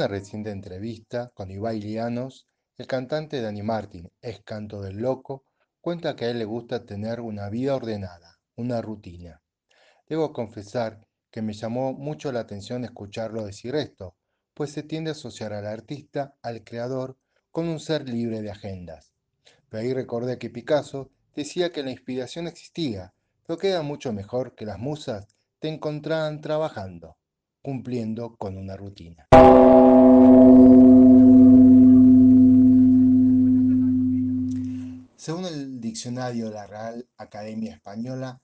una reciente entrevista con Ibai Llanos, el cantante Dani Martin, ex canto del loco, cuenta que a él le gusta tener una vida ordenada, una rutina. Debo confesar que me llamó mucho la atención escucharlo decir esto, pues se tiende a asociar al artista, al creador, con un ser libre de agendas. Pero ahí recordé que Picasso decía que la inspiración existía, pero queda mucho mejor que las musas te encontraran trabajando, cumpliendo con una rutina. Según el diccionario de la Real Academia Española,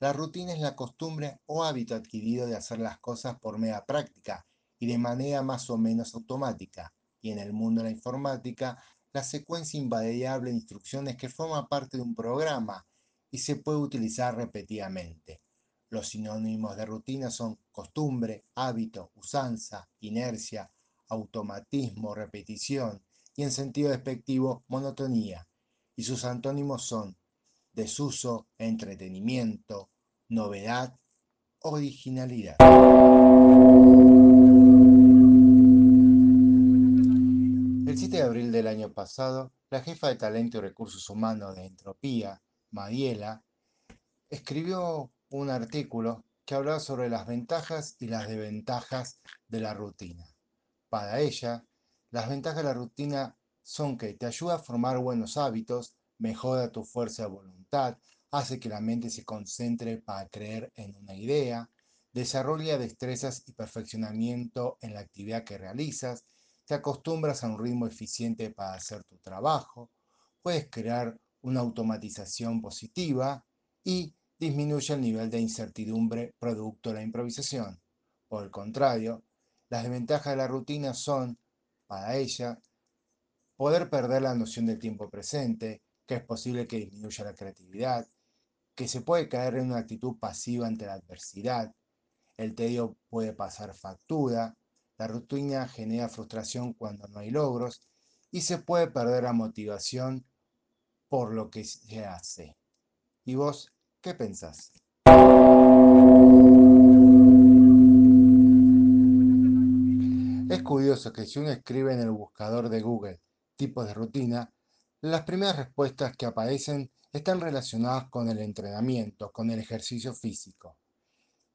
la rutina es la costumbre o hábito adquirido de hacer las cosas por media práctica y de manera más o menos automática, y en el mundo de la informática, la secuencia invariable de instrucciones que forma parte de un programa y se puede utilizar repetidamente. Los sinónimos de rutina son costumbre, hábito, usanza, inercia, automatismo, repetición y en sentido despectivo, monotonía. Y sus antónimos son desuso, entretenimiento, novedad, originalidad. El 7 de abril del año pasado, la jefa de talento y recursos humanos de Entropía, Mariela, escribió un artículo que hablaba sobre las ventajas y las desventajas de la rutina. Para ella, las ventajas de la rutina son que te ayuda a formar buenos hábitos, mejora tu fuerza de voluntad, hace que la mente se concentre para creer en una idea, desarrolla destrezas y perfeccionamiento en la actividad que realizas, te acostumbras a un ritmo eficiente para hacer tu trabajo, puedes crear una automatización positiva y disminuye el nivel de incertidumbre producto de la improvisación. Por el contrario, las desventajas de la rutina son, para ella, poder perder la noción del tiempo presente, que es posible que disminuya la creatividad, que se puede caer en una actitud pasiva ante la adversidad, el tedio puede pasar factura, la rutina genera frustración cuando no hay logros y se puede perder la motivación por lo que se hace. ¿Y vos qué pensás? Es curioso que si uno escribe en el buscador de Google tipos de rutina, las primeras respuestas que aparecen están relacionadas con el entrenamiento, con el ejercicio físico.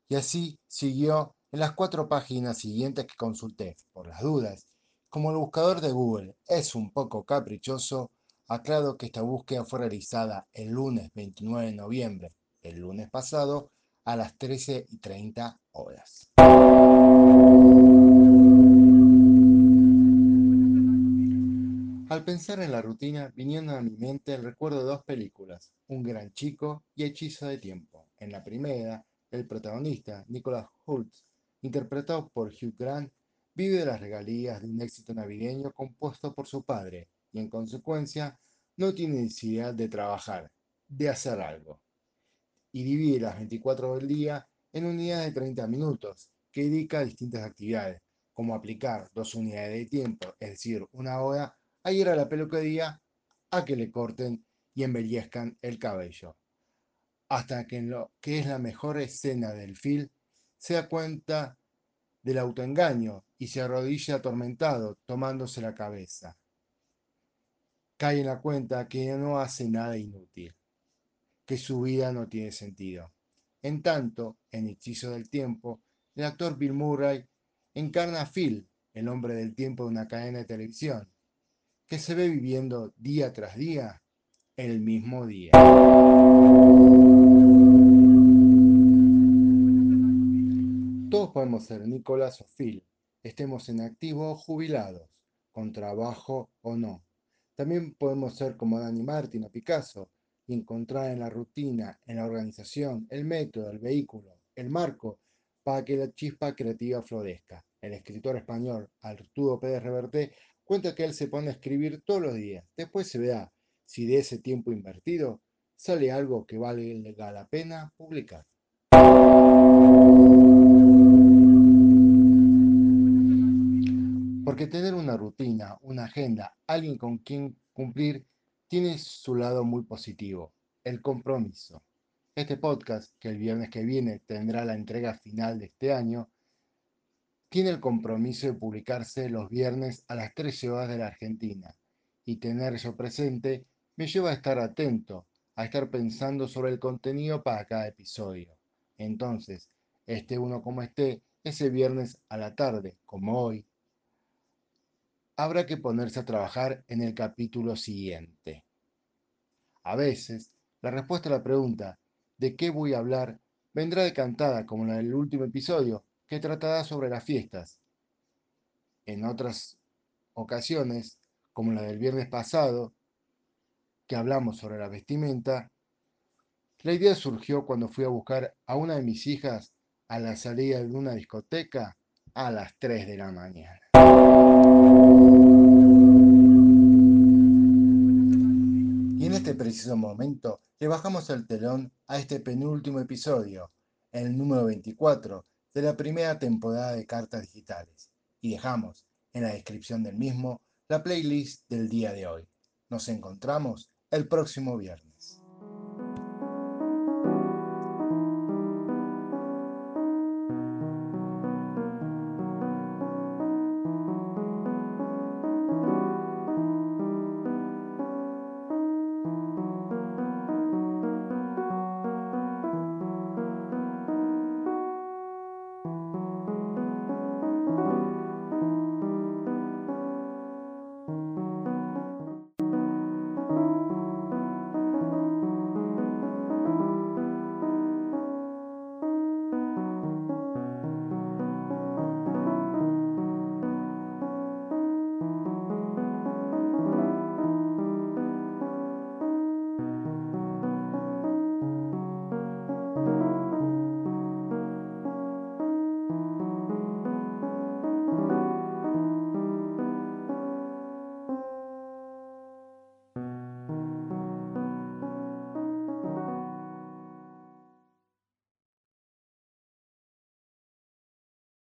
Y así siguió en las cuatro páginas siguientes que consulté, por las dudas. Como el buscador de Google es un poco caprichoso, Aclaro que esta búsqueda fue realizada el lunes 29 de noviembre, el lunes pasado, a las 13 y 30 horas. Al pensar en la rutina, vinieron a mi mente el recuerdo de dos películas, Un gran chico y Hechizo de tiempo. En la primera, el protagonista, Nicholas Hoult, interpretado por Hugh Grant, vive de las regalías de un éxito navideño compuesto por su padre, y en consecuencia no tiene necesidad de trabajar, de hacer algo. Y divide las 24 horas del día en unidades de 30 minutos que dedica a distintas actividades, como aplicar dos unidades de tiempo, es decir, una hora, a ir a la peluquería a que le corten y embellezcan el cabello. Hasta que en lo que es la mejor escena del film se da cuenta del autoengaño y se arrodilla atormentado tomándose la cabeza cae en la cuenta que no hace nada inútil, que su vida no tiene sentido. En tanto, en Hechizo del Tiempo, el actor Bill Murray encarna a Phil, el hombre del tiempo de una cadena de televisión, que se ve viviendo día tras día el mismo día. Todos podemos ser Nicolás o Phil, estemos en activo o jubilados, con trabajo o no. También podemos ser como Dani Martin o Picasso y encontrar en la rutina, en la organización, el método, el vehículo, el marco para que la chispa creativa florezca. El escritor español Arturo Pérez Reverté cuenta que él se pone a escribir todos los días. Después se verá si de ese tiempo invertido sale algo que valga la pena publicar. Porque tener una rutina, una agenda, alguien con quien cumplir, tiene su lado muy positivo, el compromiso. Este podcast, que el viernes que viene tendrá la entrega final de este año, tiene el compromiso de publicarse los viernes a las 13 horas de la Argentina y tener eso presente me lleva a estar atento, a estar pensando sobre el contenido para cada episodio. Entonces, esté uno como esté, ese viernes a la tarde, como hoy, habrá que ponerse a trabajar en el capítulo siguiente. A veces, la respuesta a la pregunta ¿de qué voy a hablar? vendrá decantada como la del último episodio, que tratará sobre las fiestas. En otras ocasiones, como la del viernes pasado, que hablamos sobre la vestimenta, la idea surgió cuando fui a buscar a una de mis hijas a la salida de una discoteca a las 3 de la mañana. Y en este preciso momento le bajamos el telón a este penúltimo episodio, el número 24 de la primera temporada de Cartas Digitales, y dejamos en la descripción del mismo la playlist del día de hoy. Nos encontramos el próximo viernes.